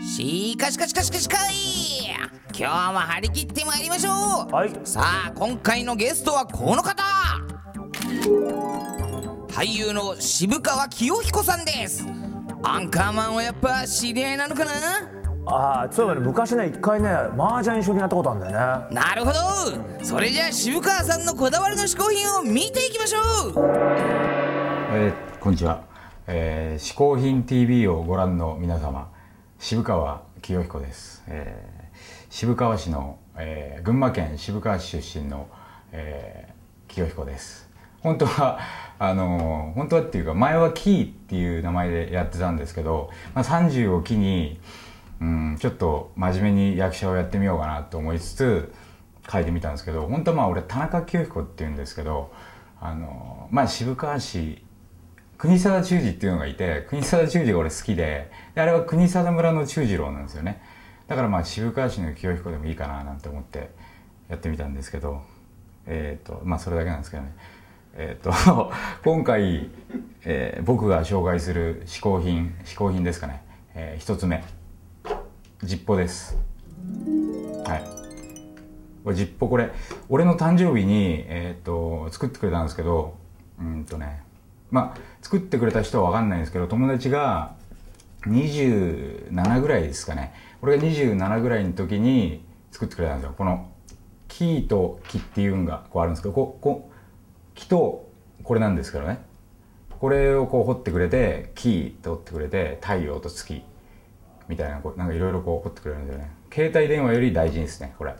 しかしかしかしかしかい今日も張り切ってまいりましょう、はい。さあ今回のゲストはこの方。俳優の渋川清彦さんです。アンカーマンはやっぱ知り合いなのかな？ああそういえばね。昔ね一回ね麻雀一緒にやったことあるんだよね。なるほど。それじゃあ渋川さんのこだわりの嗜好品を見ていきましょう。えーこんにちは、えー、嗜好品 TV をご覧の皆様渋川清彦です、えー渋川市の、えー群馬県渋川市出身の、えー清彦です。本当はあのー本当はっていうか前はキーっていう名前でやってたんですけど、まあ、30を機にうんちょっと真面目に役者をやってみようかなと思いつつ書いてみたんですけど本当はまあ俺田中清彦っていうんですけどあのまあ渋川市国定忠治っていうのがいて国定忠治が俺好きであれは国定村の忠次郎なんですよね。だからまあ渋川市の清彦でもいいかななんて思ってやってみたんですけどえっ、とまあそれだけなんですけどね。えっ、と 今回、えー僕が紹介する嗜好品嗜好品ですかね、えー一つ目。ジッポです。はい。これジッポこれ俺の誕生日に、えー、と作ってくれたんですけどうんとねまあ作ってくれた人は分かんないんですけど友達が27ぐらいですかね。俺が27ぐらいの時に作ってくれたんですよ。この木と木っていうのがこうあるんですけどここ木とこれなんですけどね。これをこう掘ってくれて木と掘ってくれて太陽と月みたいなこうなんかいろいろこう掘ってくれるんですよね。携帯電話より大事ですねこれ。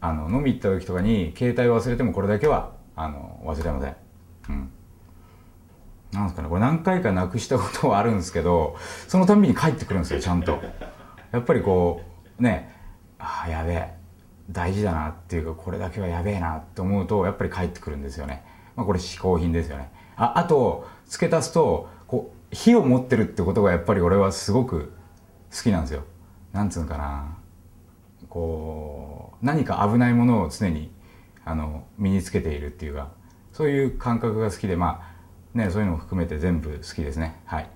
あの飲み行った時とかに携帯忘れてもこれだけはあの忘れません。うん。なんですかねこれ何回かなくしたことはあるんですけどそのたんびに帰ってくるんですよちゃんと。やっぱりこうねああやべえ大事だなっていうかこれだけはやべえなって思うとやっぱり帰ってくるんですよね。まあこれ嗜好品ですよね。ああと付け足すとこう火を持ってるってことがやっぱり俺はすごく好きなんですよ。なんつうのかな。こう何か危ないものを常にあの身につけているっていうかそういう感覚が好きでまあねそういうのも含めて全部好きですね。はい。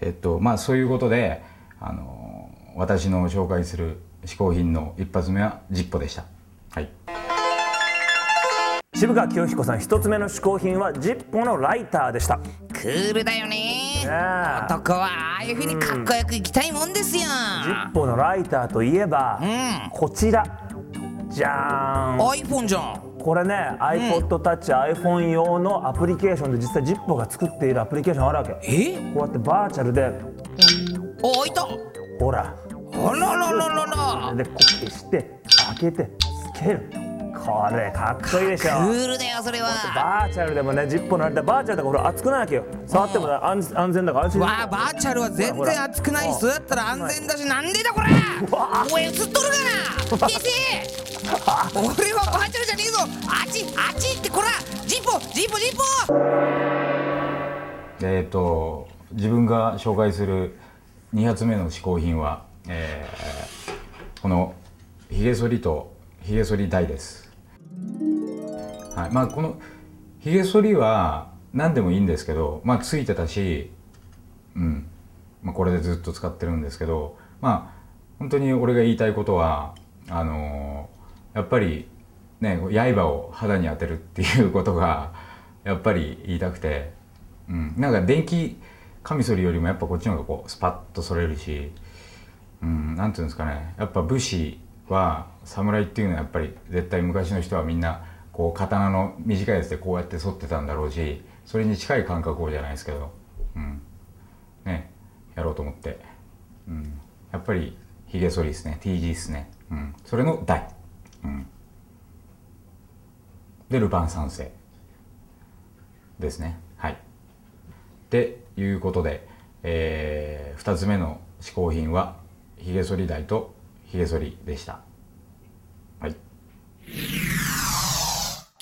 えっとまあそういうことであの私の紹介する嗜好品の一発目はジッポでした。はい。渋川清彦さん一つ目の嗜好品はジッポのライターでした。クールだよね。男はああいう風にかっこよくいきたいもんですよ。ジッポのライターといえば、うん。こちら。じゃーん。iPhone じゃんこれね iPod Touch、iPhone 用のアプリケーションで実際 ZIPPO が作っているアプリケーションあるわけ。え？こうやってバーチャルでお開いた。ほら。あららららら。でこう消して開けてつけるこれかっこいいでしょ。クールだよそれは。バーチャルでもね ZIPPO のライターバーチャルだからほら熱くないわけよ。触ってもね安安全だから安心わあバーチャルは全然熱くない人だったら安全だしなんでだこれ。わおい映っとるかな。俺はバーチャルじゃねえぞ。あっちあっちってこら。ジッポジッポジッポ。えっ、と自分が紹介する2発目の嗜好品は、えーこのひげ剃りとひげ剃り台です、はい、まあこのひげ剃りは何でもいいんですけどまあついてたしうん、まあ、これでずっと使ってるんですけどまあ本当に俺が言いたいことはあのーやっぱりね刃を肌に当てるっていうことがやっぱり言いたくて、うん、なんか電気カミソリよりもやっぱこっちの方がこうスパッと剃れるし、うん、なんていうんですかね。やっぱ武士は侍っていうのはやっぱり絶対昔の人はみんなこう刀の短いやつでこうやって剃ってたんだろうしそれに近い感覚をじゃないですけど、うん、ねやろうと思って、うん、やっぱりひげ剃りですね。T 字ですね、うん、それの台、うん、でルパン三世。ですね。はい。っていうことで、え2つ目の嗜好品はひげ剃り台とひげ剃りでした。はい。